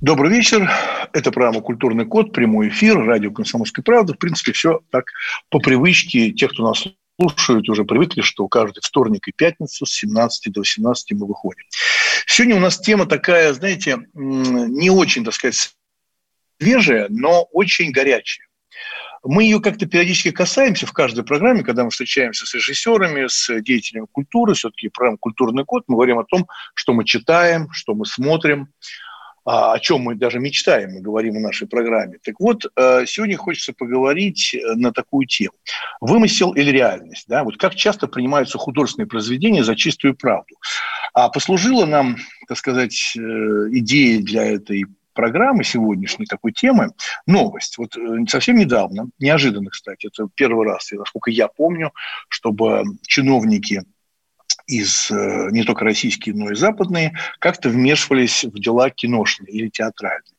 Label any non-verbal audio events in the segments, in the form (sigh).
Добрый вечер. Это программа «Культурный код», прямой эфир, радио «Комсомольская правда». В принципе, все так по привычке. Те, кто нас слушают, уже привыкли, что каждый вторник и пятницу с 17 до 18 мы выходим. Сегодня у нас тема такая, знаете, не очень, так сказать, свежая, но очень горячая. Мы ее как-то периодически касаемся в каждой программе, когда мы встречаемся с режиссерами, с деятелями культуры, все-таки программа «Культурный код», мы говорим о том, что мы читаем, что мы смотрим, о чем мы даже мечтаем, мы говорим в нашей программе. Так вот, э, сегодня хочется поговорить э, на такую тему. Вымысел или реальность? Да? Вот как часто принимаются художественные произведения за чистую правду? А послужила нам, так сказать, э, идея для этой программы сегодняшней такой темы новость. Вот совсем недавно, неожиданно, кстати, это первый раз, насколько я помню, чтобы чиновники из э, не только российские, но и западные, как-то вмешивались в дела киношные или театральные.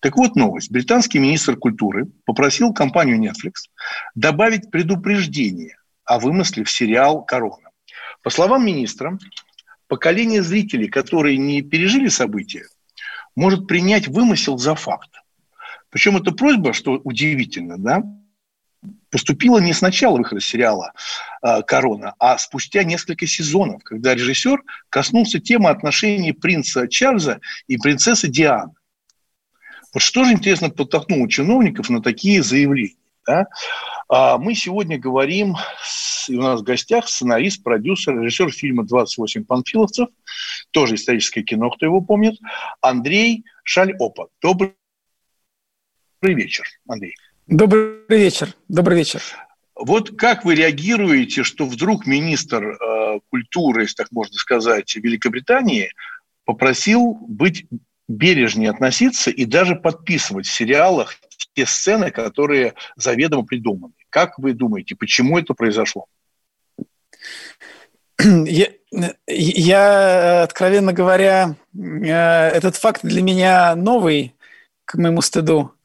Так вот новость. Британский министр культуры попросил компанию Netflix добавить предупреждение о вымысле в сериал «Корона». По словам министра, поколение зрителей, которые не пережили события, может принять вымысел за факт. Причем эта просьба, что удивительно, да, поступила не с начала выхода сериала э, «Корона», а спустя несколько сезонов, когда режиссер коснулся темы отношений принца Чарльза и принцессы Дианы. Вот что же, интересно, подтолкнуло чиновников на такие заявления? Да? А мы сегодня говорим, и у нас в гостях сценарист, продюсер, режиссер фильма «28 панфиловцев», тоже историческое кино, кто его помнит, Андрей Шальопа. Добрый вечер, Андрей. Добрый вечер. Добрый вечер. Вот как вы реагируете, что вдруг министр э, культуры, если так можно сказать, Великобритании попросил быть бережнее относиться и даже подписывать в сериалах те сцены, которые заведомо придуманы. Как вы думаете, почему это произошло? (clears throat) Я, я, откровенно говоря, э, этот факт для меня новый, к моему стыду.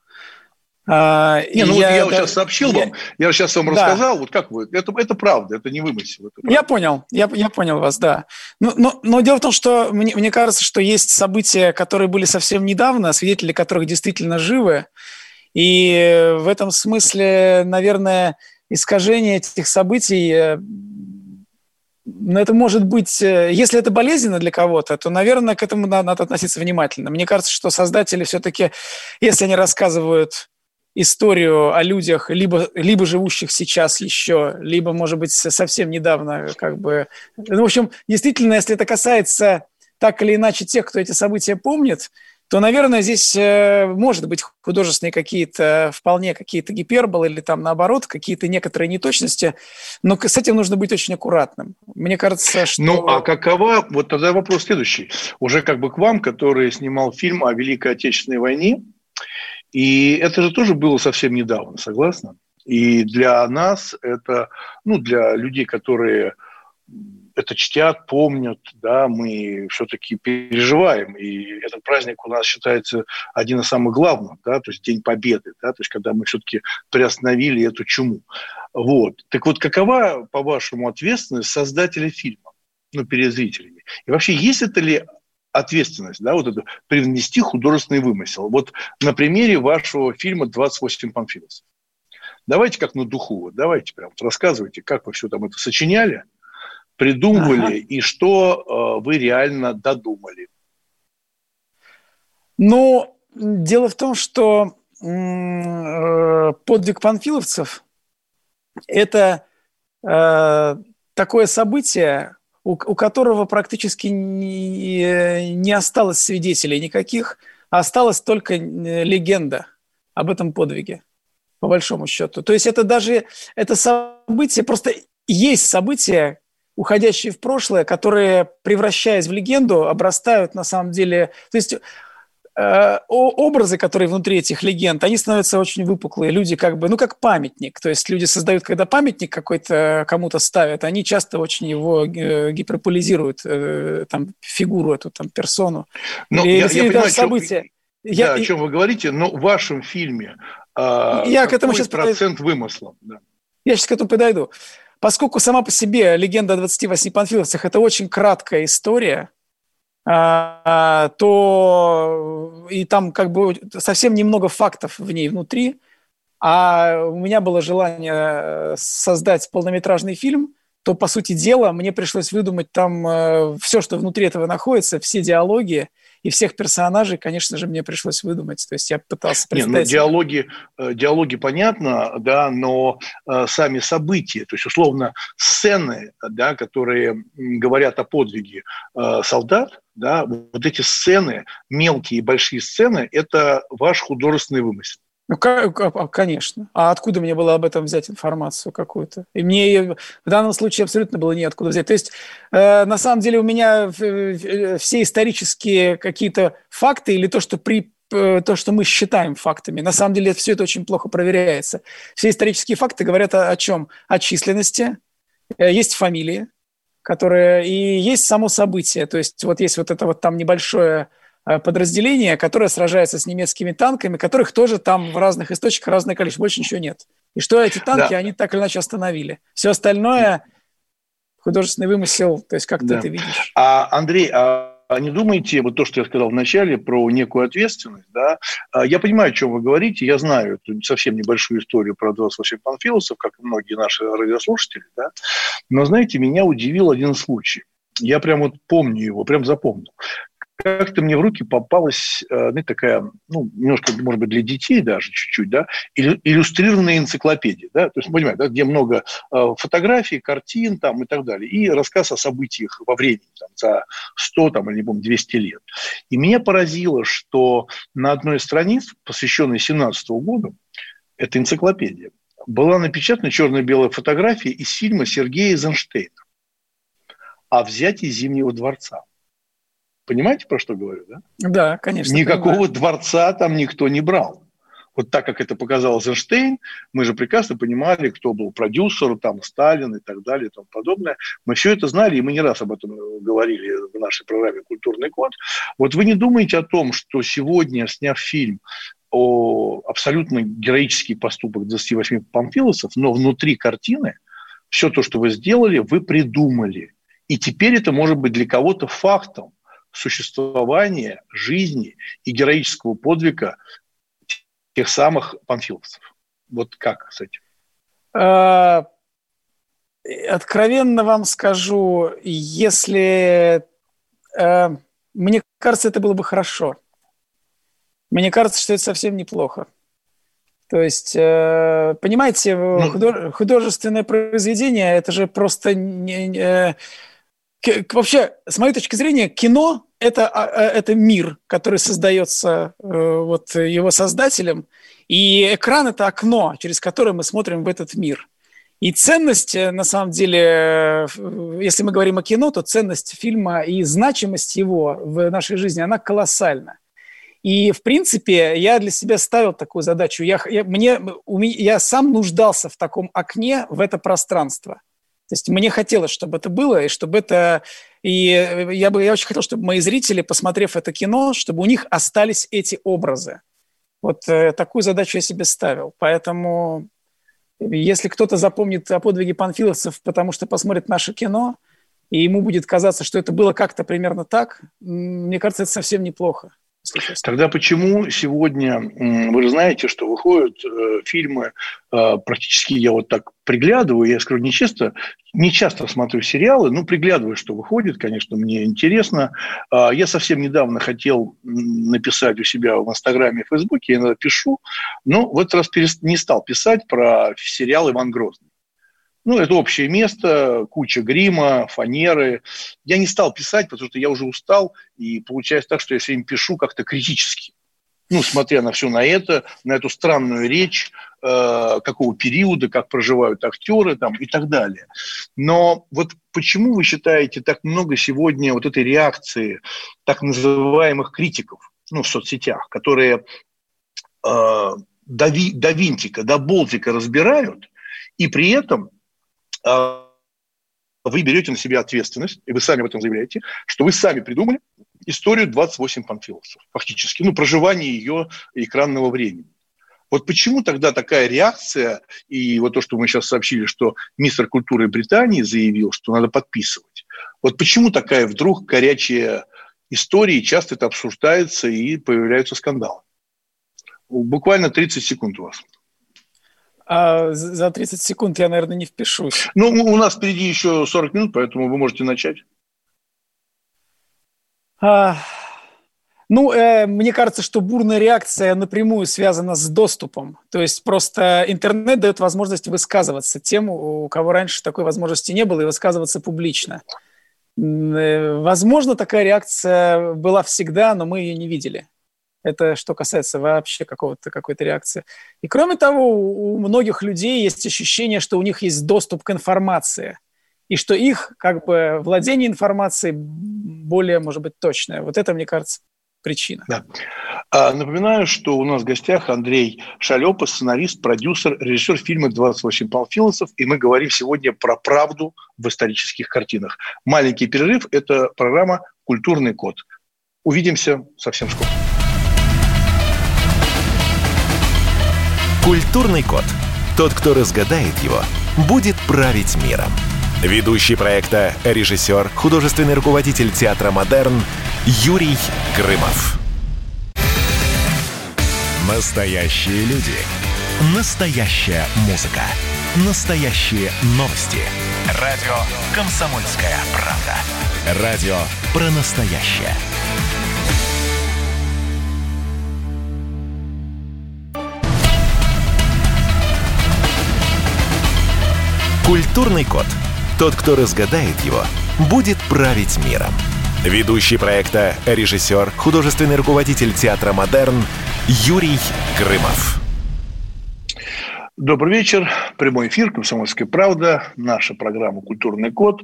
А, не, ну я, вот я вот сейчас сообщил я, вам, я сейчас вам да. рассказал, вот как вы, это, это правда, это не вымысел. Это я понял, я, я понял вас, да. Но, но, но дело в том, что мне, мне кажется, что есть события, которые были совсем недавно, свидетели которых действительно живы, и в этом смысле, наверное, искажение этих событий э, но это может быть, э, если это болезненно для кого-то, то, наверное, к этому надо, надо относиться внимательно. Мне кажется, что создатели все-таки, если они рассказывают историю о людях, либо, либо живущих сейчас еще, либо, может быть, совсем недавно, как бы. Ну, в общем, действительно, если это касается так или иначе тех, кто эти события помнит, то, наверное, здесь э, может быть художественные какие-то, вполне какие-то гиперболы или там наоборот, какие-то некоторые неточности, но с этим нужно быть очень аккуратным. Мне кажется, что... Ну, а какова, вот тогда вопрос следующий, уже как бы к вам, который снимал фильм о Великой Отечественной войне, и это же тоже было совсем недавно, согласна? И для нас это, ну, для людей, которые это чтят, помнят, да, мы все-таки переживаем. И этот праздник у нас считается один из самых главных, да, то есть День Победы, да, то есть когда мы все-таки приостановили эту чуму. Вот. Так вот, какова, по-вашему, ответственность создателя фильма, ну, перед зрителями? И вообще, есть это ли ответственность, да, вот это, привнести художественный вымысел. Вот на примере вашего фильма «28 памфиловцев». Давайте как на духу, вот давайте прям вот рассказывайте, как вы все там это сочиняли, придумывали ага. и что э, вы реально додумали. Ну, дело в том, что э, подвиг панфиловцев – это э, такое событие, у, у которого практически не, не осталось свидетелей никаких, а осталась только э, легенда об этом подвиге, по большому счету. То есть это даже, это событие, просто есть события, уходящие в прошлое, которые, превращаясь в легенду, обрастают на самом деле... То есть образы, которые внутри этих легенд, они становятся очень выпуклые. Люди как бы, ну, как памятник. То есть люди создают, когда памятник какой-то кому-то ставят, они часто очень его э, гиперполизируют, э, там, фигуру эту, там, персону. Но и, я, я понимаю, события. Чем, я, да, о чем вы говорите, но в вашем фильме э, я к этому сейчас процент подойду. вымысла? Да. Я сейчас к этому подойду. Поскольку сама по себе легенда о 28 панфиловцах – это очень краткая история, то и там как бы совсем немного фактов в ней внутри, а у меня было желание создать полнометражный фильм, то, по сути дела, мне пришлось выдумать там э, все, что внутри этого находится, все диалоги – и всех персонажей, конечно же, мне пришлось выдумать. То есть я пытался представить... Не, ну, диалоги, э, диалоги понятно, да, но э, сами события, то есть, условно, сцены, да, которые говорят о подвиге э, солдат, да, вот эти сцены, мелкие и большие сцены, это ваш художественный вымысел. Ну, а, конечно. А откуда мне было об этом взять информацию какую-то? И мне в данном случае абсолютно было неоткуда взять. То есть, э, на самом деле, у меня все исторические какие-то факты или то, что при э, то, что мы считаем фактами. На самом деле все это очень плохо проверяется. Все исторические факты говорят о, о чем? О численности, э, есть фамилии, которые и есть само событие. То есть вот есть вот это вот там небольшое Э, подразделение, которое сражается с немецкими танками, которых тоже там в разных источниках разное количество, больше ничего нет. И что эти танки, да. они так или иначе остановили. Все остальное художественный вымысел, то есть как да. ты это видишь. А, Андрей, а не думаете, вот то, что я сказал вначале про некую ответственность, да, а, я понимаю, о чем вы говорите, я знаю эту совсем небольшую историю про 28 панфилосов, как и многие наши радиослушатели, да, но, знаете, меня удивил один случай. Я прям вот помню его, прям запомнил как-то мне в руки попалась э, ну, такая, ну, немножко, может быть, для детей даже чуть-чуть, да, иллюстрированная энциклопедия, да, то есть, понимаете, да, где много э, фотографий, картин там и так далее, и рассказ о событиях во времени, там, за 100 там, или, не помню, 200 лет. И меня поразило, что на одной из страниц, посвященной 17 году, эта энциклопедия, была напечатана черно-белая фотография из фильма Сергея Эйзенштейна о взятии Зимнего дворца. Понимаете, про что говорю, да? Да, конечно. Никакого понимаю. дворца там никто не брал. Вот так, как это показал Эйнштейн, мы же прекрасно понимали, кто был продюсер, там, Сталин и так далее и тому подобное. Мы все это знали, и мы не раз об этом говорили в нашей программе «Культурный код». Вот вы не думаете о том, что сегодня, сняв фильм о абсолютно героический поступок 28 памфилосов, но внутри картины все то, что вы сделали, вы придумали. И теперь это может быть для кого-то фактом существования, жизни и героического подвига тех самых панфиловцев. Вот как с этим? А, откровенно вам скажу, если... А, мне кажется, это было бы хорошо. Мне кажется, что это совсем неплохо. То есть, э, понимаете, ну, художественное произведение – это же просто не, не, вообще, с моей точки зрения, кино это, а, а, это мир, который создается э, вот его создателем, и экран это окно, через которое мы смотрим в этот мир. И ценность, э, на самом деле, если мы говорим о кино, то ценность фильма и значимость его в нашей жизни, она колоссальна. И, в принципе, я для себя ставил такую задачу. Я, я, мне, я сам нуждался в таком окне, в это пространство – то есть мне хотелось, чтобы это было, и чтобы это... И я бы я очень хотел, чтобы мои зрители, посмотрев это кино, чтобы у них остались эти образы. Вот э, такую задачу я себе ставил. Поэтому если кто-то запомнит о подвиге панфиловцев, потому что посмотрит наше кино, и ему будет казаться, что это было как-то примерно так, мне кажется, это совсем неплохо. Тогда почему сегодня, вы же знаете, что выходят э, фильмы, э, практически я вот так приглядываю, я скажу, не не часто смотрю сериалы, но приглядываю, что выходит, конечно, мне интересно. Э, я совсем недавно хотел написать у себя в Инстаграме и Фейсбуке, я иногда пишу, но в этот раз не стал писать про сериал «Иван Грозный». Ну, это общее место, куча грима, фанеры. Я не стал писать, потому что я уже устал, и получается так, что я все время пишу как-то критически. Ну, смотря на все на это, на эту странную речь, э, какого периода, как проживают актеры там, и так далее. Но вот почему вы считаете так много сегодня вот этой реакции так называемых критиков? ну, в соцсетях, которые э, до, ви, до винтика, до болтика разбирают, и при этом вы берете на себя ответственность, и вы сами об этом заявляете, что вы сами придумали историю 28 панфиловцев, фактически, ну, проживание ее экранного времени. Вот почему тогда такая реакция, и вот то, что мы сейчас сообщили, что мистер культуры Британии заявил, что надо подписывать. Вот почему такая вдруг горячая история, часто это обсуждается и появляются скандалы? Буквально 30 секунд у вас. А за 30 секунд я, наверное, не впишусь. Ну, у нас впереди еще 40 минут, поэтому вы можете начать. А, ну, э, мне кажется, что бурная реакция напрямую связана с доступом. То есть просто интернет дает возможность высказываться тем, у кого раньше такой возможности не было, и высказываться публично. Э, возможно, такая реакция была всегда, но мы ее не видели. Это что касается вообще какого-то, какой-то реакции. И кроме того, у многих людей есть ощущение, что у них есть доступ к информации, и что их как бы владение информацией более, может быть, точное. Вот это, мне кажется, причина. Да. А, напоминаю, что у нас в гостях Андрей Шалепа, сценарист, продюсер, режиссер фильма «28 панфиловцев», и мы говорим сегодня про правду в исторических картинах. Маленький перерыв – это программа «Культурный код». Увидимся совсем скоро. Культурный код. Тот, кто разгадает его, будет править миром. Ведущий проекта, режиссер, художественный руководитель театра «Модерн» Юрий Грымов. Настоящие люди. Настоящая музыка. Настоящие новости. Радио «Комсомольская правда». Радио про настоящее. Культурный код. Тот, кто разгадает его, будет править миром. Ведущий проекта, режиссер, художественный руководитель театра «Модерн» Юрий Грымов. Добрый вечер. Прямой эфир «Комсомольская правда». Наша программа «Культурный код».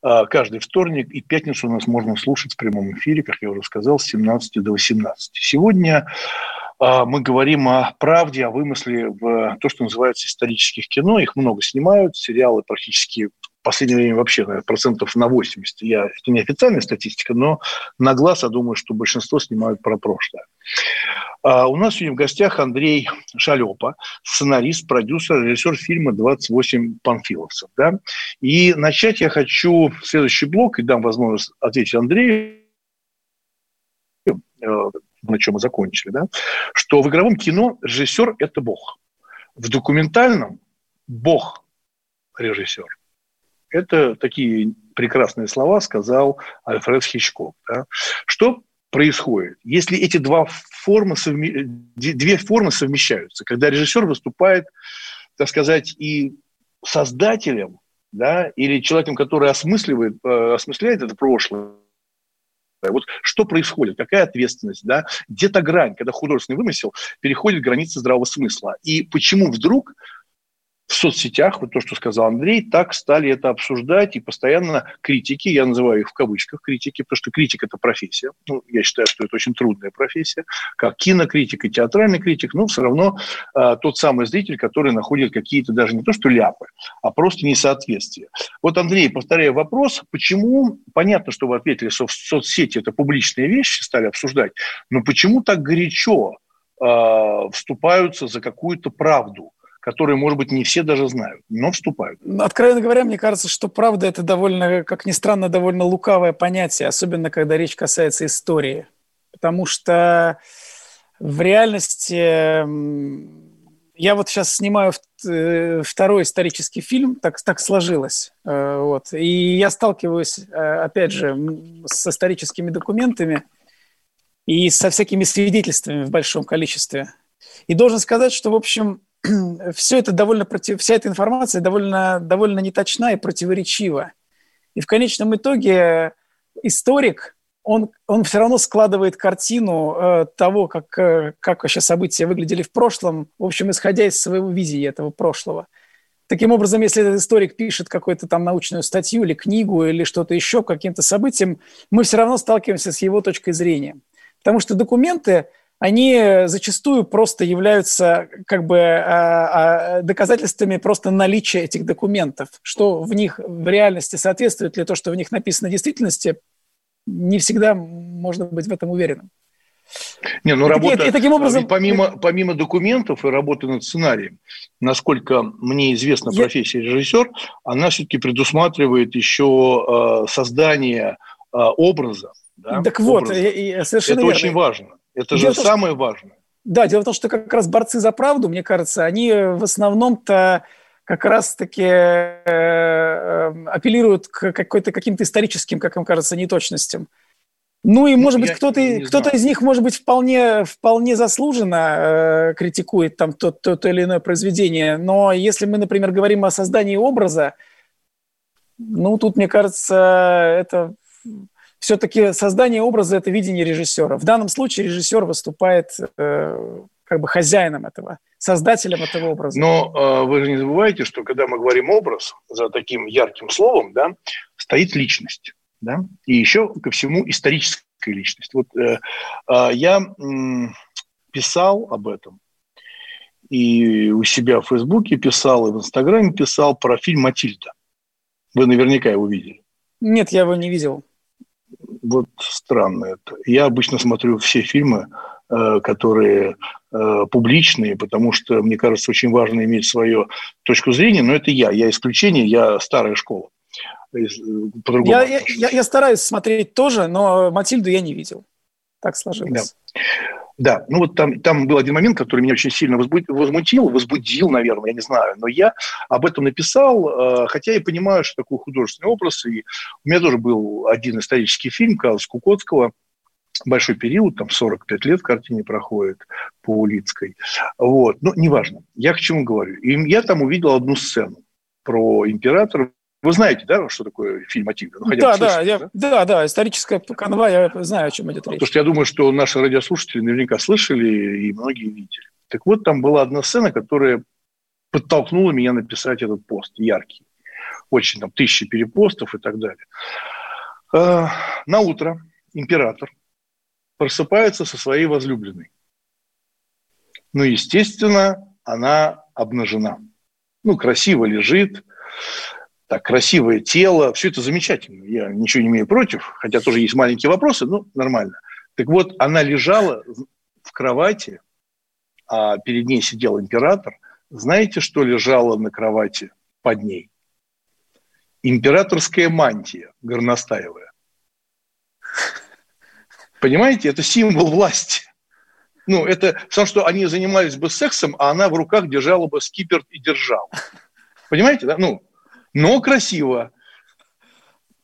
А, каждый вторник и пятницу у нас можно слушать в прямом эфире, как я уже сказал, с 17 до 18. Сегодня мы говорим о правде, о вымысле в то, что называется исторических кино. Их много снимают, сериалы практически в последнее время вообще наверное, процентов на 80. Я, это не официальная статистика, но на глаз я думаю, что большинство снимают про прошлое. А у нас сегодня в гостях Андрей Шалепа, сценарист, продюсер, режиссер фильма «28 панфиловцев». Да? И начать я хочу следующий блок, и дам возможность ответить Андрею э, на чем мы закончили, да, что в игровом кино режиссер – это бог. В документальном – бог режиссер. Это такие прекрасные слова сказал Альфред Хичкок. Да. Что происходит, если эти два формы совме... две формы совмещаются, когда режиссер выступает, так сказать, и создателем, да, или человеком, который осмысливает, э, осмысляет это прошлое, вот что происходит, какая ответственность, да, где-то грань, когда художественный вымысел переходит границы здравого смысла. И почему вдруг в соцсетях, вот то, что сказал Андрей, так стали это обсуждать, и постоянно критики, я называю их в кавычках критики, потому что критик – это профессия. Ну, я считаю, что это очень трудная профессия, как кинокритик и театральный критик, но все равно э, тот самый зритель, который находит какие-то даже не то что ляпы, а просто несоответствия. Вот, Андрей, повторяю вопрос, почему, понятно, что вы ответили, что в соцсети это публичные вещи стали обсуждать, но почему так горячо э, вступаются за какую-то правду? Которые, может быть, не все даже знают, но вступают. Откровенно говоря, мне кажется, что правда – это довольно, как ни странно, довольно лукавое понятие, особенно когда речь касается истории. Потому что в реальности я вот сейчас снимаю э, второй исторический фильм, так, так сложилось. Э, вот. И я сталкиваюсь, э, опять же, с историческими документами и со всякими свидетельствами в большом количестве. И должен сказать, что, в общем, (clears throat) все это довольно против, вся эта информация довольно, довольно неточна и противоречива. И в конечном итоге историк, он, он все равно складывает картину э, того, как, э, как вообще события выглядели в прошлом, в общем, исходя из своего видения этого прошлого. Таким образом, если этот историк пишет какую-то там научную статью или книгу или что-то еще, каким-то событием, мы все равно сталкиваемся с его точкой зрения. Потому что документы, они зачастую просто являются как бы а, а, доказательствами просто наличия этих документов. Что в них в реальности соответствует ли то, что в них написано в действительности, не всегда можно быть в этом уверенным. Не, ну работа, и, и таким образом... помимо, помимо документов и работы над сценарием, насколько мне известна профессия Я... режиссер, она все-таки предусматривает еще э, создание э, образа. Да, так вот, и, и, совершенно Это верно. очень важно. Это дело же том, самое что... важное. Да, дело в том, что как раз борцы за правду, мне кажется, они в основном-то как раз-таки э, э, апеллируют к какой-то, каким-то историческим, как им кажется, неточностям. Ну и, может быть, кто-то, кто-то из них, может быть, вполне, вполне заслуженно э, критикует там то, то, то или иное произведение. Но если мы, например, говорим о создании образа, ну, тут, мне кажется, это все-таки создание образа – это видение режиссера. В данном случае режиссер выступает э, как бы хозяином этого, создателем этого образа. Но э, вы же не забывайте, что когда мы говорим образ, за таким ярким словом, да, стоит личность да, и еще ко всему историческая личность. Вот э, э, я э, писал об этом, и у себя в Фейсбуке писал, и в Инстаграме писал про фильм «Матильда». Вы наверняка его видели. Нет, я его не видел. Вот странно это. Я обычно смотрю все фильмы, э, которые э, публичные, потому что, мне кажется, очень важно иметь свою точку зрения, но это я. Я исключение, я старая школа. По-другому. Я, я, я стараюсь смотреть тоже, но Матильду я не видел. Так сложилось. Да. Да, ну вот там, там был один момент, который меня очень сильно возмутил, возбудил, наверное, я не знаю, но я об этом написал, э, хотя я понимаю, что такой художественный образ, и у меня тоже был один исторический фильм Карла Кукотского, большой период, там 45 лет в картине проходит по Улицкой. Вот, но неважно, я к чему говорю. И я там увидел одну сцену про императора вы знаете, да, что такое фильм Матильда? Ну, да, да, я, да, да, да, историческая канва, я знаю, о чем идет речь. Потому что я думаю, что наши радиослушатели наверняка слышали и многие видели. Так вот, там была одна сцена, которая подтолкнула меня написать этот пост, яркий. Очень там тысячи перепостов и так далее. А, на утро император просыпается со своей возлюбленной. Ну, естественно, она обнажена. Ну, красиво лежит, так, красивое тело, все это замечательно, я ничего не имею против, хотя тоже есть маленькие вопросы, но нормально. Так вот, она лежала в кровати, а перед ней сидел император. Знаете, что лежало на кровати под ней? Императорская мантия горностаевая. Понимаете, это символ власти. Ну, это все, что они занимались бы сексом, а она в руках держала бы скипер и держала. Понимаете, да? Ну, но красиво.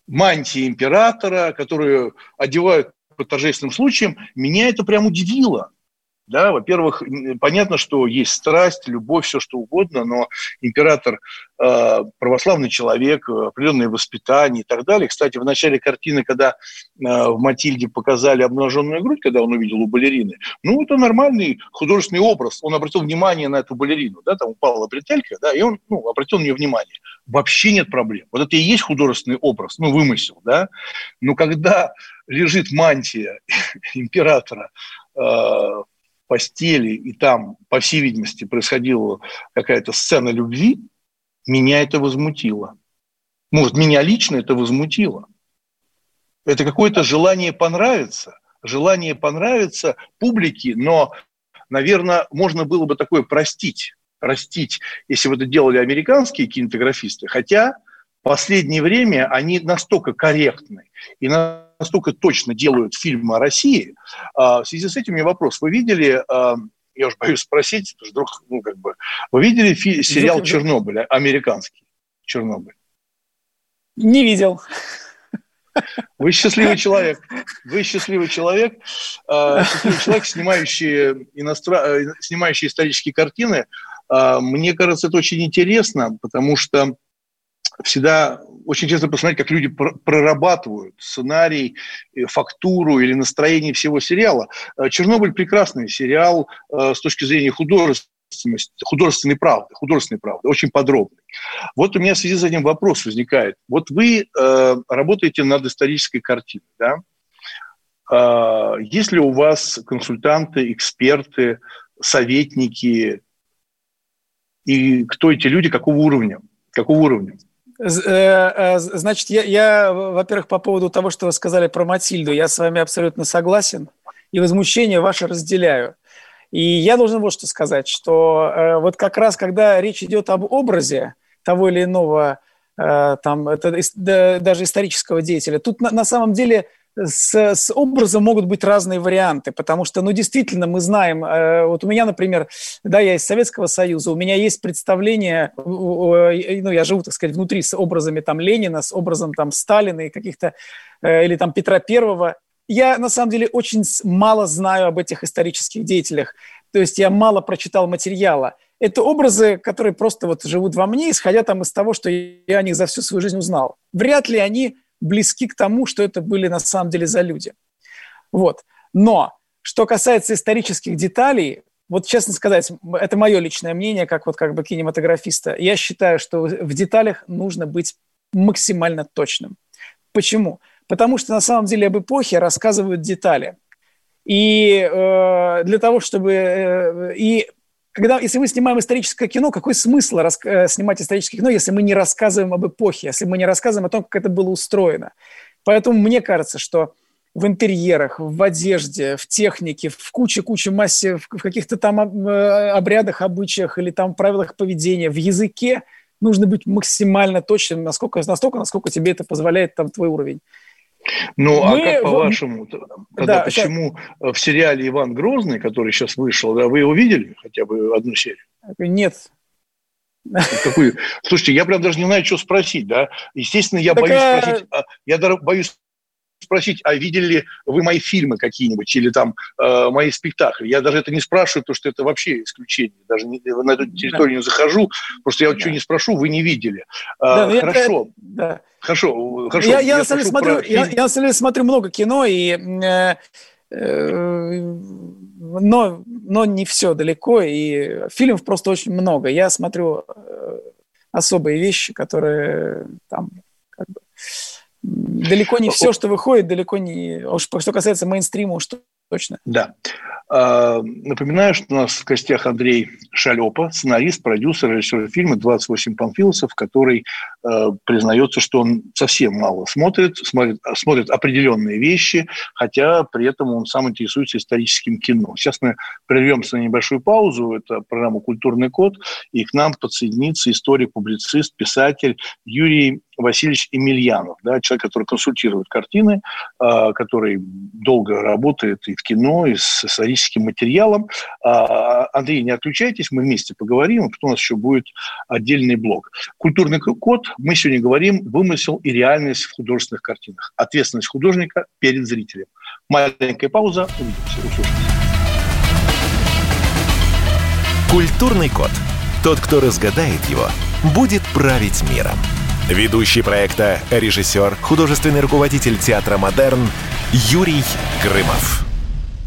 Мантии императора, которую одевают по торжественным случаям, меня это прям удивило. Да, во-первых, понятно, что есть страсть, любовь, все что угодно, но император э, православный человек, определенное воспитание и так далее. Кстати, в начале картины, когда э, в Матильде показали обнаженную грудь, когда он увидел у балерины, ну, это нормальный художественный образ. Он обратил внимание на эту балерину, да, там упала бретелька, да, и он ну, обратил на нее внимание. Вообще нет проблем. Вот это и есть художественный образ, ну, вымысел, да. Но когда лежит мантия (laughs) императора э, постели, и там, по всей видимости, происходила какая-то сцена любви, меня это возмутило. Может, меня лично это возмутило. Это какое-то желание понравиться, желание понравиться публике, но, наверное, можно было бы такое простить, простить, если бы это делали американские кинематографисты. Хотя в последнее время они настолько корректны и настолько точно делают фильмы о России. А, в связи с этим у меня вопрос. Вы видели, а, я уж боюсь спросить, вдруг, ну, как бы, вы видели фи- сериал «Чернобыль», американский «Чернобыль»? Не видел. Вы счастливый человек. Вы счастливый человек. А, счастливый человек, снимающий, иностран... Э, снимающий исторические картины. Мне кажется, это очень интересно, потому что всегда очень интересно посмотреть, как люди прорабатывают сценарий, э, фактуру или настроение всего сериала. Э, «Чернобыль» – прекрасный сериал э, с точки зрения художественности, художественной правды, художественной правды, очень подробный. Вот у меня в связи с этим вопрос возникает. Вот вы э, работаете над исторической картиной, да? А, есть ли у вас консультанты, эксперты, советники? И кто эти люди, какого уровня? Какого уровня? Э, э, значит, я, я во-первых, по поводу того, что вы сказали про Матильду, я с вами абсолютно согласен и возмущение ваше разделяю. И я должен вот что сказать, что э, вот как раз, когда речь идет об образе того или иного, там, это, да, даже исторического деятеля, тут на, на самом деле с, с образом могут быть разные варианты, потому что, ну, действительно, мы знаем, э, вот у меня, например, да, я из Советского Союза, у меня есть представление, ну, я живу, так сказать, внутри с образами там Ленина, с образом там Сталина и каких-то, э, или там Петра Первого, я на самом деле очень мало знаю об этих исторических деятелях. То есть я мало прочитал материала. Это образы, которые просто вот живут во мне, исходя там из того, что я о них за всю свою жизнь узнал. Вряд ли они близки к тому, что это были на самом деле за люди. Вот. Но что касается исторических деталей, вот честно сказать, это мое личное мнение, как вот как бы кинематографиста. Я считаю, что в деталях нужно быть максимально точным. Почему? потому что на самом деле об эпохе рассказывают детали. И э, для того, чтобы... Э, и когда, если мы снимаем историческое кино, какой смысл рас, э, снимать историческое кино, если мы не рассказываем об эпохе, если мы не рассказываем о том, как это было устроено? Поэтому мне кажется, что в интерьерах, в одежде, в технике, в куче-куче массе, в каких-то там э, обрядах, обычаях или там правилах поведения, в языке нужно быть максимально точным, насколько, настолько, насколько тебе это позволяет там твой уровень. Ну, а Мы... а как по-вашему, тогда да, почему сейчас... в сериале «Иван Грозный», который сейчас вышел, да, вы его видели хотя бы одну серию? Нет. Какую? Слушайте, я прям даже не знаю, что спросить, да. Естественно, я так, боюсь а... спросить, я боюсь спросить, а видели ли вы мои фильмы какие-нибудь или там э, мои спектакли. Я даже это не спрашиваю, потому что это вообще исключение. Даже не, на эту территорию да. не захожу, потому что я вот да. что не спрошу, вы не видели. Да, э, хорошо. Я, да. Хорошо, хорошо. Я, я, я, на самом деле смотрю, я, я на самом деле смотрю много кино, и, э, э, но, но не все далеко, и фильмов просто очень много. Я смотрю э, особые вещи, которые там далеко не все, что выходит, далеко не... Уж что касается мейнстрима, уж точно. Да. А, напоминаю, что у нас в гостях Андрей Шалепа, сценарист, продюсер, режиссер фильма «28 панфилосов», который э, признается, что он совсем мало смотрит, смотрит, смотрит определенные вещи, хотя при этом он сам интересуется историческим кино. Сейчас мы прервемся на небольшую паузу. Это программа «Культурный код», и к нам подсоединится историк, публицист, писатель Юрий Васильевич Емельянов, да, человек, который консультирует картины, э, который долго работает и в кино, и с историческим материалом. Э, Андрей, не отключайтесь, мы вместе поговорим, а потом у нас еще будет отдельный блок. Культурный код, мы сегодня говорим вымысел и реальность в художественных картинах. Ответственность художника перед зрителем. Маленькая пауза, увидимся, услышимся. Культурный код. Тот, кто разгадает его, будет править миром. Ведущий проекта, режиссер, художественный руководитель театра «Модерн» Юрий Грымов.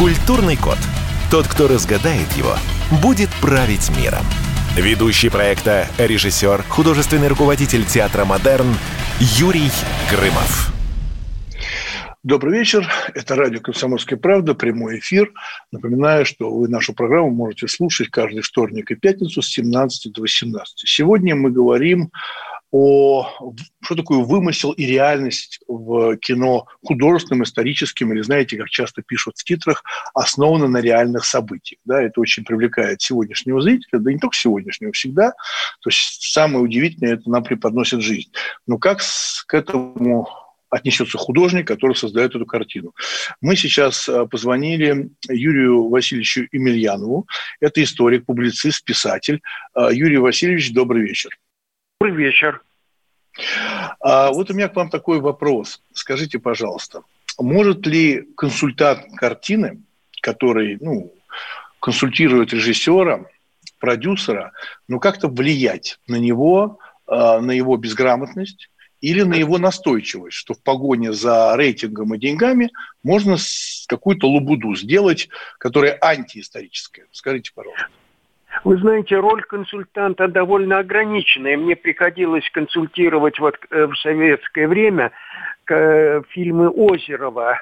Культурный код. Тот, кто разгадает его, будет править миром. Ведущий проекта, режиссер, художественный руководитель театра «Модерн» Юрий Грымов. Добрый вечер. Это радио «Комсомольская правда», прямой эфир. Напоминаю, что вы нашу программу можете слушать каждый вторник и пятницу с 17 до 18. Сегодня мы говорим о что такое вымысел и реальность в кино художественном, историческим, или, знаете, как часто пишут в титрах, основано на реальных событиях. Да, это очень привлекает сегодняшнего зрителя, да не только сегодняшнего, всегда. То есть самое удивительное, это нам преподносит жизнь. Но как к этому отнесется художник, который создает эту картину. Мы сейчас а, позвонили Юрию Васильевичу Емельянову. Это историк, публицист, писатель. А, Юрий Васильевич, добрый вечер. Добрый вечер. А вот у меня к вам такой вопрос. Скажите, пожалуйста, может ли консультант картины, который ну, консультирует режиссера, продюсера, ну как-то влиять на него, а, на его безграмотность или на его настойчивость, что в погоне за рейтингом и деньгами можно какую-то лабуду сделать, которая антиисторическая. Скажите, пожалуйста. Вы знаете, роль консультанта довольно ограниченная. Мне приходилось консультировать вот э, в советское время э, фильмы Озерова.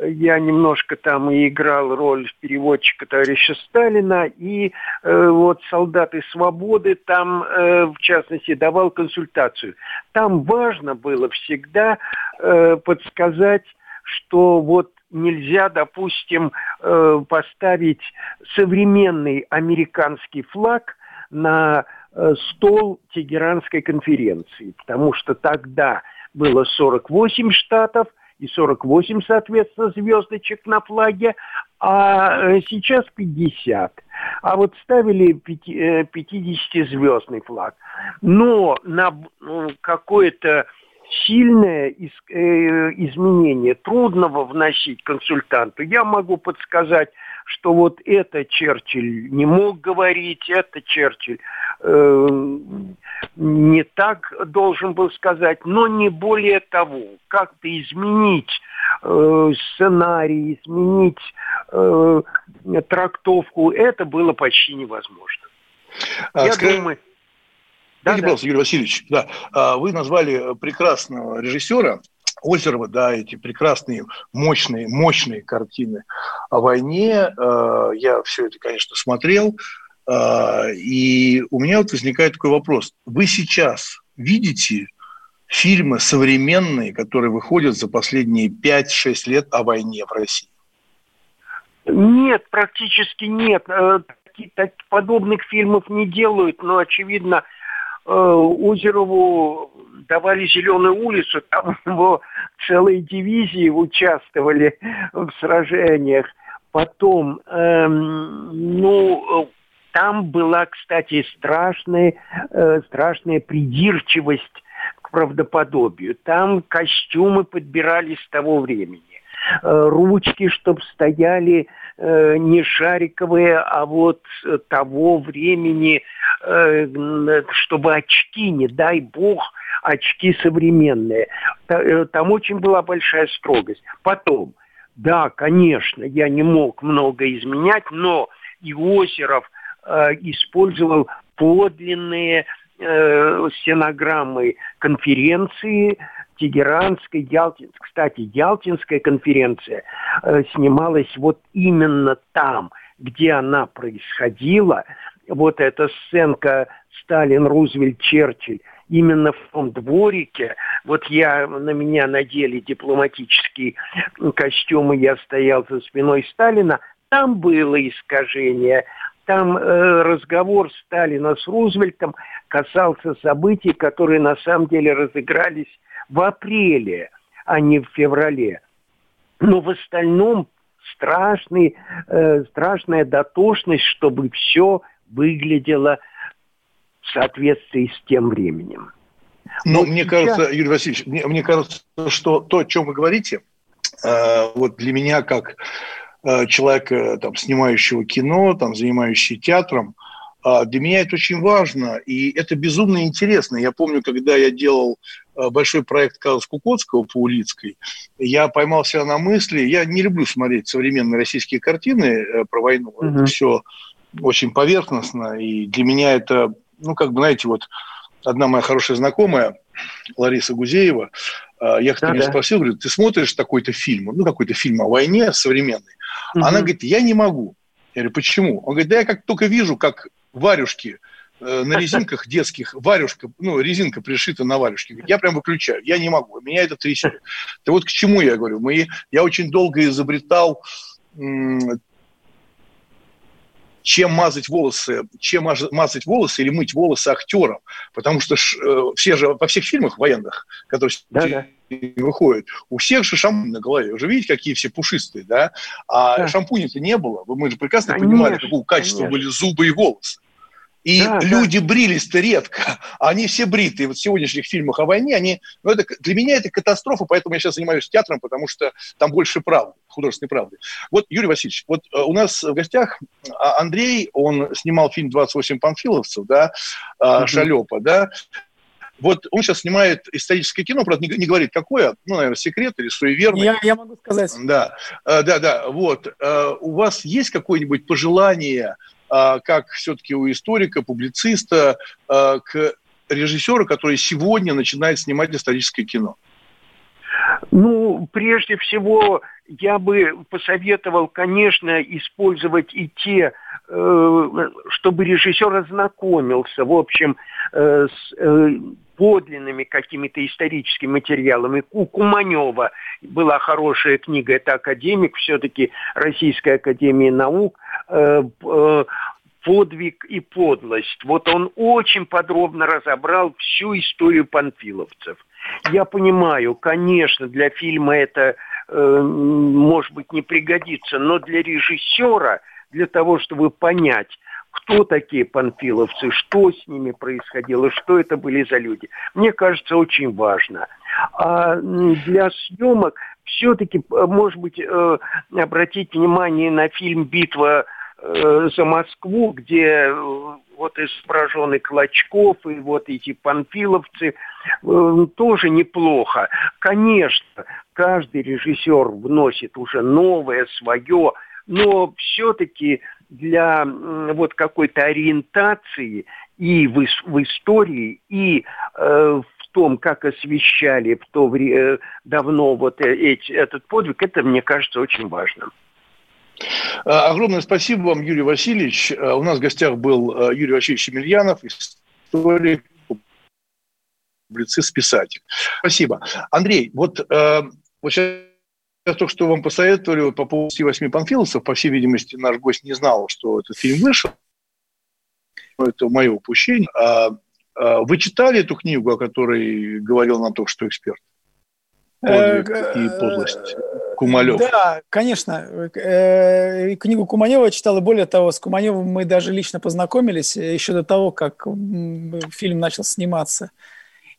Я немножко там и играл роль переводчика товарища Сталина, и э, вот «Солдаты свободы» там, э, в частности, давал консультацию. Там важно было всегда э, подсказать, что вот нельзя, допустим, э, поставить современный американский флаг на э, стол Тегеранской конференции, потому что тогда было 48 штатов и 48, соответственно, звездочек на флаге, а э, сейчас 50. А вот ставили 50-звездный флаг. Но на ну, какое-то сильное из, э, изменение трудного вносить консультанту. Я могу подсказать, что вот это Черчилль не мог говорить, это Черчилль э, не так должен был сказать, но не более того. Как-то изменить э, сценарий, изменить э, трактовку, это было почти невозможно. А, Я скажи... думаю... Да, Скажите, да. пожалуйста, Юрий Васильевич, да, а, вы назвали прекрасного режиссера, Озерова, да, эти прекрасные, мощные, мощные картины о войне. А, я все это, конечно, смотрел. А, и у меня вот возникает такой вопрос. Вы сейчас видите фильмы современные, которые выходят за последние 5-6 лет о войне в России? Нет, практически нет. Э, подобных фильмов не делают, но, очевидно, Э, Озерову давали зеленую улицу, там (laughs) его целые дивизии участвовали в сражениях. Потом, эм, ну, там была, кстати, страшная, э, страшная придирчивость к правдоподобию. Там костюмы подбирались с того времени. Э, ручки, чтобы стояли э, не шариковые, а вот того времени, э, чтобы очки, не дай бог, очки современные. Там очень была большая строгость. Потом, да, конечно, я не мог много изменять, но Иосеров э, использовал подлинные э, стенограммы конференции, Тегеранской, Ялтинской. Кстати, Ялтинская конференция э, снималась вот именно там, где она происходила. Вот эта сценка Сталин, Рузвельт, Черчилль именно в том дворике. Вот я, на меня надели дипломатические костюмы, я стоял за спиной Сталина. Там было искажение, там э, разговор Сталина с Рузвельтом касался событий, которые на самом деле разыгрались в апреле, а не в феврале. Но в остальном страшный, э, страшная дотошность, чтобы все выглядело в соответствии с тем временем. Ну, мне сейчас... кажется, Юрий Васильевич, мне, мне кажется, что то, о чем вы говорите, э, вот для меня как э, человека, там, снимающего кино, там, занимающий театром, э, для меня это очень важно, и это безумно интересно. Я помню, когда я делал Э, большой проект Карла Кукотского по Улицкой, я поймал себя на мысли, я не люблю смотреть современные российские картины э, про войну, угу. это все очень поверхностно, и для меня это, ну, как бы, знаете, вот одна моя хорошая знакомая, Лариса Гузеева, э, я как-то да, меня да. спросил, говорит, ты смотришь такой-то фильм, ну, какой-то фильм о войне современный? Угу. Она говорит, я не могу. Я говорю, почему? Он говорит, да я как только вижу, как варюшки Э, на резинках детских варюшка, ну, резинка пришита на варюшке. Я прям выключаю, я не могу, меня это трясет. Да вот к чему я говорю. Мы, я очень долго изобретал чем мазать волосы, чем мазать волосы или мыть волосы актерам. Потому что ш, э, все же во всех фильмах военных, которые да, да. выходят, у всех же шампунь на голове. Вы же видите, какие все пушистые, да? А да. шампуня-то не было. Мы же прекрасно Конечно, понимали, какого качества Конечно. были зубы и волосы. И да, люди да. брились-то редко, они все бритые. Вот в сегодняшних фильмах о войне, они, ну, это, для меня это катастрофа, поэтому я сейчас занимаюсь театром, потому что там больше правды, художественной правды. Вот, Юрий Васильевич, вот э, у нас в гостях а, Андрей, он снимал фильм «28 панфиловцев», да, угу. Шалепа, да, вот он сейчас снимает историческое кино, правда, не, не говорит, какое, ну, наверное, секрет или суеверный. Я, я могу сказать. Да, э, да, да, вот. Э, у вас есть какое-нибудь пожелание, как все-таки у историка, публициста, к режиссеру, который сегодня начинает снимать историческое кино? Ну, прежде всего, я бы посоветовал, конечно, использовать и те, чтобы режиссер ознакомился, в общем, с подлинными какими-то историческими материалами. У Куманева была хорошая книга, это академик все-таки Российской Академии Наук, э, э, подвиг и подлость. Вот он очень подробно разобрал всю историю панфиловцев. Я понимаю, конечно, для фильма это, э, может быть, не пригодится, но для режиссера, для того, чтобы понять, кто такие панфиловцы, что с ними происходило, что это были за люди. Мне кажется, очень важно. А для съемок все-таки, э, может быть, э, обратить внимание на фильм «Битва э, за Москву», где вот изображены Клочков и вот эти панфиловцы, тоже неплохо. Конечно, каждый режиссер вносит уже новое свое, но все-таки для вот какой-то ориентации и в, в истории, и э, в том, как освещали в то время э, давно вот э, эти, этот подвиг, это, мне кажется, очень важно. А, огромное спасибо вам, Юрий Васильевич. У нас в гостях был Юрий Васильевич Емельянов, историк, публицист, писатель. Спасибо. Андрей, вот, вот сейчас я только что вам посоветовали по поводу «Восьми панфиловцев». По всей видимости, наш гость не знал, что этот фильм вышел. Это мое упущение. А, а вы читали эту книгу, о которой говорил нам только что эксперт? Подвиг и э, подлость. Кумалев. Да, конечно. Э, книгу Куманева читал, и более того, с Куманевым мы даже лично познакомились еще до того, как фильм начал сниматься.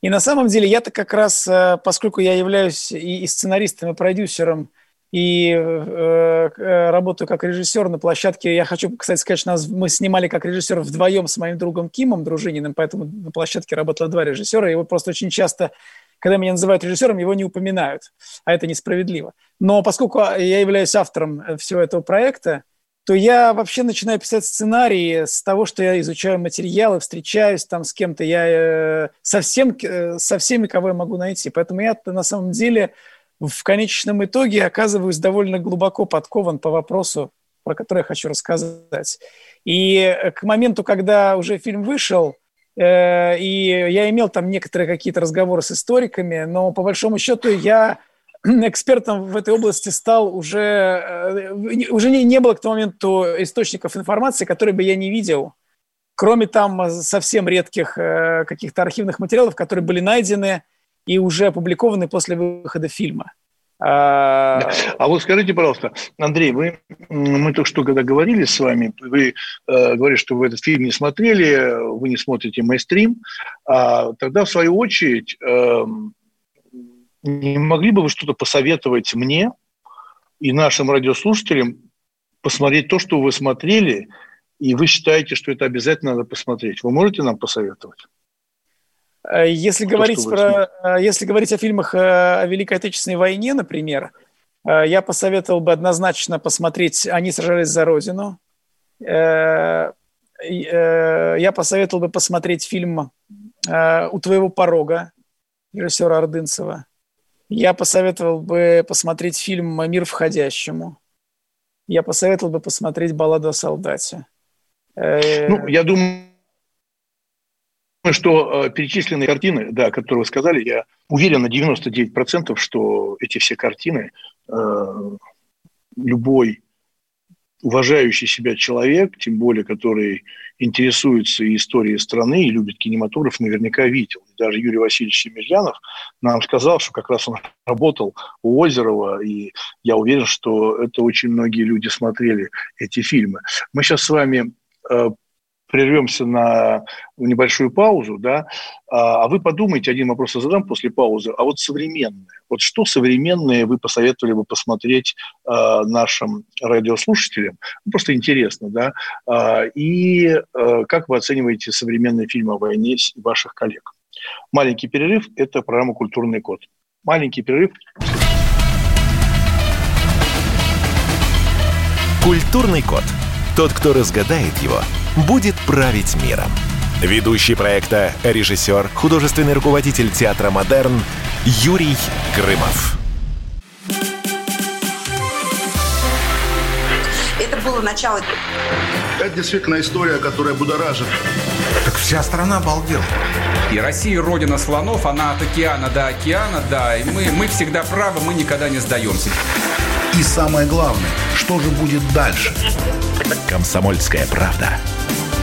И на самом деле я-то как раз, э, поскольку я являюсь и, сценаристом, и продюсером, и э, э, работаю как режиссер на площадке. Я хочу, кстати, сказать, что нас, мы снимали как режиссер вдвоем с моим другом Кимом Дружининым, поэтому на площадке работало два режиссера. Его просто очень часто, когда меня называют режиссером, его не упоминают, а это несправедливо. Но поскольку я являюсь автором э, всего этого проекта, то я вообще начинаю писать сценарии с того, что я изучаю материалы, встречаюсь там с кем-то, я э, со, всем, э, со всеми, кого я могу найти. Поэтому я на самом деле в конечном итоге оказываюсь довольно глубоко подкован по вопросу, про который я хочу рассказать. И к моменту, когда уже фильм вышел, э, и я имел там некоторые какие-то разговоры с историками, но по большому счету я экспертом в этой области стал уже, э, уже не, не было к тому моменту источников информации, которые бы я не видел, кроме там совсем редких э, каких-то архивных материалов, которые были найдены и уже опубликованы после выхода фильма. А, а вот скажите, пожалуйста, Андрей, вы, мы только что когда говорили с вами, вы э, говорите, что вы этот фильм не смотрели, вы не смотрите мейстрим, а тогда в свою очередь э, не могли бы вы что-то посоветовать мне и нашим радиослушателям посмотреть то, что вы смотрели, и вы считаете, что это обязательно надо посмотреть? Вы можете нам посоветовать? Э, если, то, говорить, про, э, если говорить о фильмах э, о Великой Отечественной войне, например, я посоветовал бы однозначно посмотреть «Они сражались за Родину». Я посоветовал бы посмотреть фильм «У твоего порога» режиссера Ордынцева. Я посоветовал бы посмотреть фильм «Мир входящему». Я посоветовал бы посмотреть «Балладу о солдате». Э, ну, я думаю, что э, перечисленные картины, да, которые вы сказали, я уверен на 99%, что эти все картины э, любой уважающий себя человек, тем более который интересуется историей страны и любит кинематограф, наверняка видел. Даже Юрий Васильевич Емельянов нам сказал, что как раз он работал у Озерова, и я уверен, что это очень многие люди смотрели, эти фильмы. Мы сейчас с вами э, прервемся на небольшую паузу, да, а, а вы подумайте, один вопрос я задам после паузы, а вот современное, вот что современное вы посоветовали бы посмотреть э, нашим радиослушателям? Ну, просто интересно, да, э, и как вы оцениваете современные фильмы о войне ваших коллег? Маленький перерыв – это программа «Культурный код». Маленький перерыв. Культурный код. Тот, кто разгадает его, будет править миром. Ведущий проекта, режиссер, художественный руководитель театра «Модерн» Юрий Грымов. Это было начало. Это действительно история, которая будоражит. Так вся страна обалдела. И Россия родина слонов, она от океана до океана, да. И мы, мы всегда правы, мы никогда не сдаемся. И самое главное, что же будет дальше? Комсомольская правда.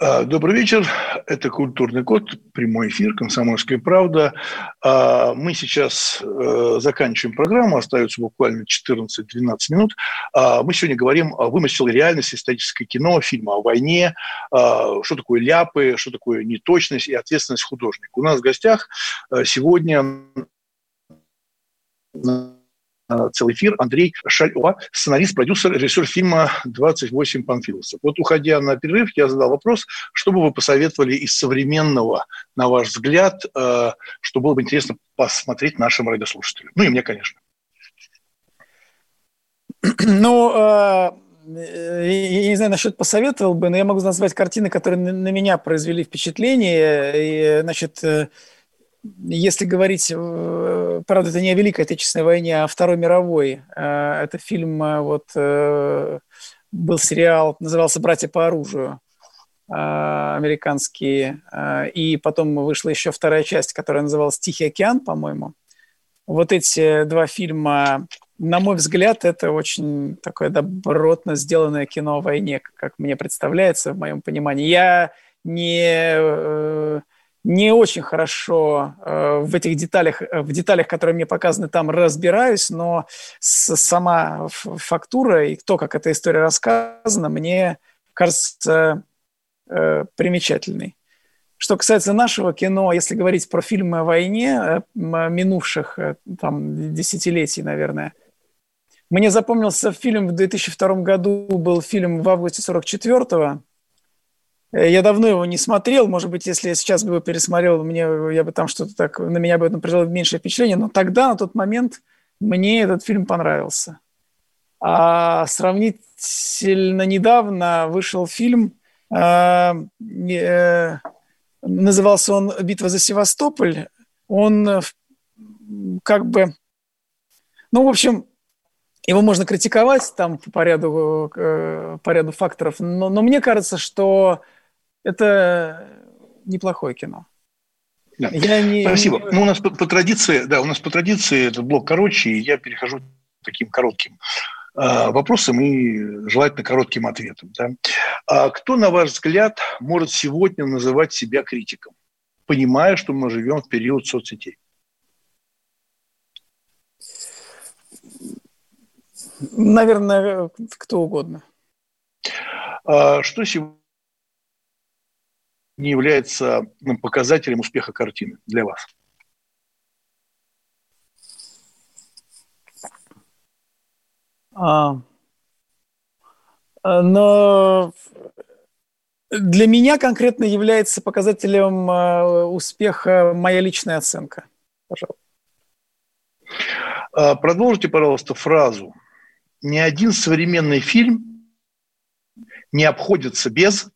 А, добрый вечер. Это «Культурный код», прямой эфир, «Комсомольская правда». А, мы сейчас э, заканчиваем программу, остается буквально 14-12 минут. А, мы сегодня говорим о вымысле реальности, историческое кино, фильма о войне, что такое ляпы, что такое неточность и ответственность художника. У нас в гостях э, сегодня целый эфир. Андрей Шальова, сценарист, продюсер, режиссер фильма «28 панфиловцев». Вот уходя на перерыв, я задал вопрос, что бы вы посоветовали из современного, на ваш взгляд, э, что было бы интересно посмотреть нашим радиослушателям? Ну и мне, конечно. (clears throat) Ну, э, я не знаю, насчет посоветовал бы, но я могу назвать картины, которые на меня произвели впечатление. И, значит, если говорить, э, правда, это не о Великой Отечественной войне, а о Второй мировой. Э, это фильм, э, вот, был сериал, назывался «Братья по оружию», американские. И потом вышла еще вторая часть, которая называлась «Тихий океан», по-моему. Вот эти два фильма, на мой взгляд, это очень такое добротно сделанное кино о войне, как мне представляется, в моем понимании. Я не не очень хорошо э, в этих деталях, э, в деталях, которые мне показаны там, разбираюсь, но с, сама фактура и то, как эта история рассказана, мне кажется э, примечательной. Что касается нашего кино, если говорить про фильмы о войне э, минувших э, там, десятилетий, наверное, мне запомнился фильм в 2002 году, был фильм в августе 44-го, Э, я давно его не смотрел. Может быть, если я сейчас бы его пересмотрел, мне, я бы там что-то так, на меня бы это произвело меньшее впечатление. Но тогда, на тот момент, мне этот фильм понравился. А сравнительно недавно вышел фильм, э, э, назывался он «Битва за Севастополь». Он э, как бы, ну, в общем, его можно критиковать там по ряду, э, по ряду факторов, но, но мне кажется, что это неплохое кино. Да. Я не, Спасибо. Не... Ну, у нас по, по традиции, да, у нас по традиции этот блок короче, и я перехожу к таким коротким э, вопросам и желательно коротким ответом. Да. А кто, на ваш взгляд, может сегодня называть себя критиком, понимая, что мы живем в период соцсетей? Наверное, кто угодно. А, что сегодня не является ну, показателем успеха картины для вас? А, но для меня конкретно является показателем а, успеха моя личная оценка. Пожалуйста. А, продолжите, пожалуйста, фразу. Ни один современный фильм не обходится без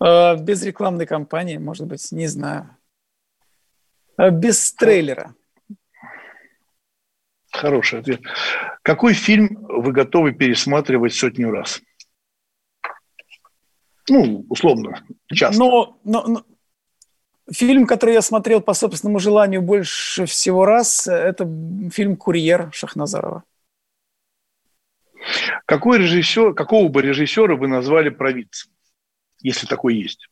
без рекламной кампании, может быть, не знаю. Э, без трейлера. Хороший ответ. Какой фильм вы готовы пересматривать сотню раз? Ну, условно, часто. Но, но, но фильм, который я смотрел по собственному желанию больше всего раз, это фильм «Курьер» Шахназарова. Какой режиссер, какого бы режиссера вы назвали провидцем, если такой есть,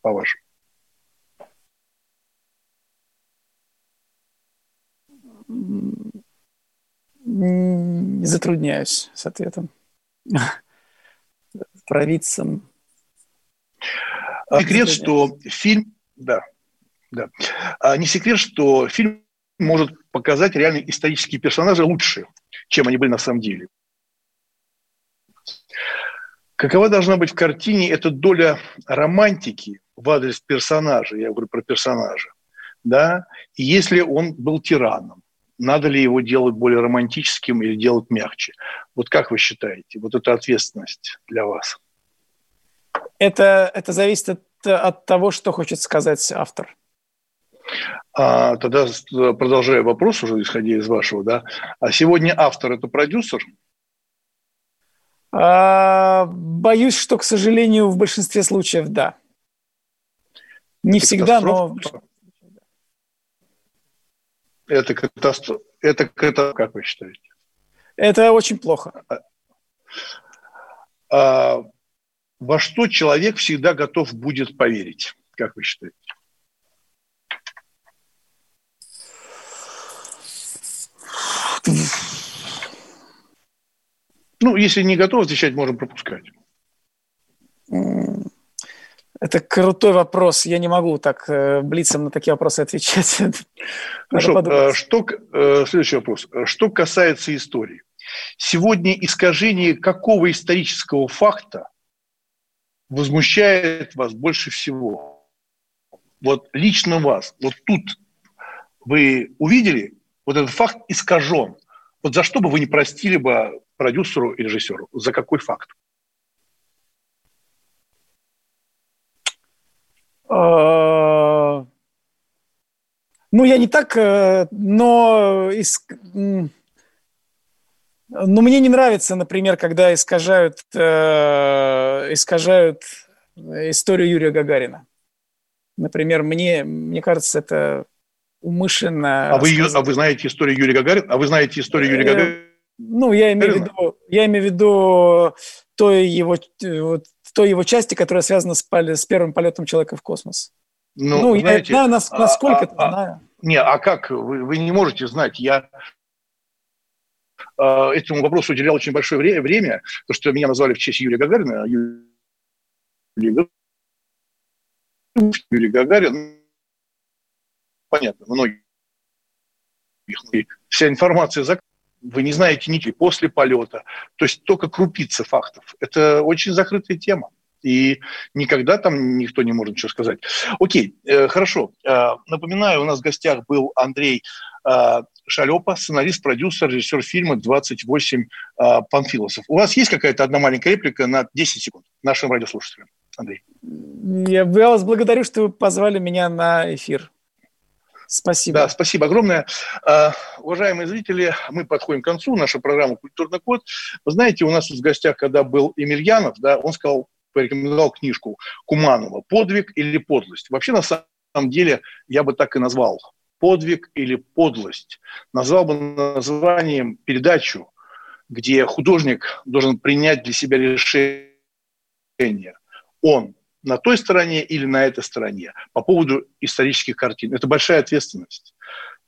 по-вашему? Затрудняюсь с ответом. (laughs) Провидцем. Секрет, что фильм... Да, да. А не секрет, что фильм может показать реальные исторические персонажи лучше, чем они были на самом деле. Какова должна быть в картине эта доля романтики в адрес персонажа, я говорю про персонажа, да, и если он был тираном, надо ли его делать более романтическим или делать мягче? Вот как вы считаете, вот эта ответственность для вас? Это, это зависит от, от того, что хочет сказать автор. А, тогда продолжая вопрос уже, исходя из вашего, да, а сегодня автор – это продюсер? А, боюсь, что, к сожалению, в большинстве случаев – да. Не это всегда, но это катастрофа. Это катастрофа, как вы считаете? Это очень плохо. А, а, во что человек всегда готов будет поверить, как вы считаете? Ну, если не готов отвечать, можем пропускать. Это крутой вопрос. Я не могу так э, блицем на такие вопросы отвечать. Хорошо. Э, что, э, следующий вопрос. Что касается истории. Сегодня искажение какого исторического факта возмущает вас больше всего? Вот лично вас. Вот тут вы увидели, вот этот факт искажен. Вот за что бы вы не простили бы продюсеру и режиссеру? За какой факт? А, ну, я не так, э, но... Но мне не нравится, например, когда искажают, э, искажают историю Юрия Гагарина. Например, мне, мне кажется, это умышленно... А вы, а вы знаете историю Юрия Гагарина? А вы знаете историю Юрия э, Гагарина? Ну, я имею в виду, я имею в виду той его, вот, той его части, которая связана с, с первым полетом человека в космос. Ну, ну знаете, я знаю, насколько а, это а, знаю. Не, а как? Вы, вы не можете знать. Я э, этому вопросу уделял очень большое время, время, то, что меня назвали в честь Юрия Гагарина. Юрий, Юрий Гагарин, понятно, многие вся информация закрыта вы не знаете ничего после полета. То есть только крупицы фактов. Это очень закрытая тема. И никогда там никто не может ничего сказать. Окей, э, хорошо. Э, напоминаю, у нас в гостях был Андрей э, Шалепа, сценарист, продюсер, режиссер фильма «28 э, панфилосов». У вас есть какая-то одна маленькая реплика на 10 секунд нашим радиослушателям? Андрей. Я вас благодарю, что вы позвали меня на эфир. Спасибо. Да, спасибо огромное. А, уважаемые зрители, мы подходим к концу. Наша программа «Культурный код». Вы знаете, у нас в гостях, когда был Емельянов, да, он сказал, порекомендовал книжку Куманова «Подвиг или подлость». Вообще, на самом деле, я бы так и назвал «Подвиг или подлость». Назвал бы названием передачу, где художник должен принять для себя решение. Он на той стороне или на этой стороне по поводу исторических картин. Это большая ответственность.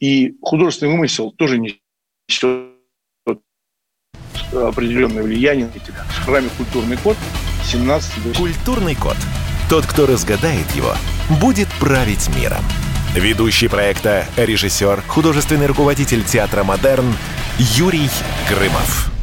И художественный вымысел тоже несет определенное влияние на тебя. В программе «Культурный код» 17 Культурный код. Тот, кто разгадает его, будет править миром. Ведущий проекта, режиссер, художественный руководитель театра «Модерн» Юрий Грымов.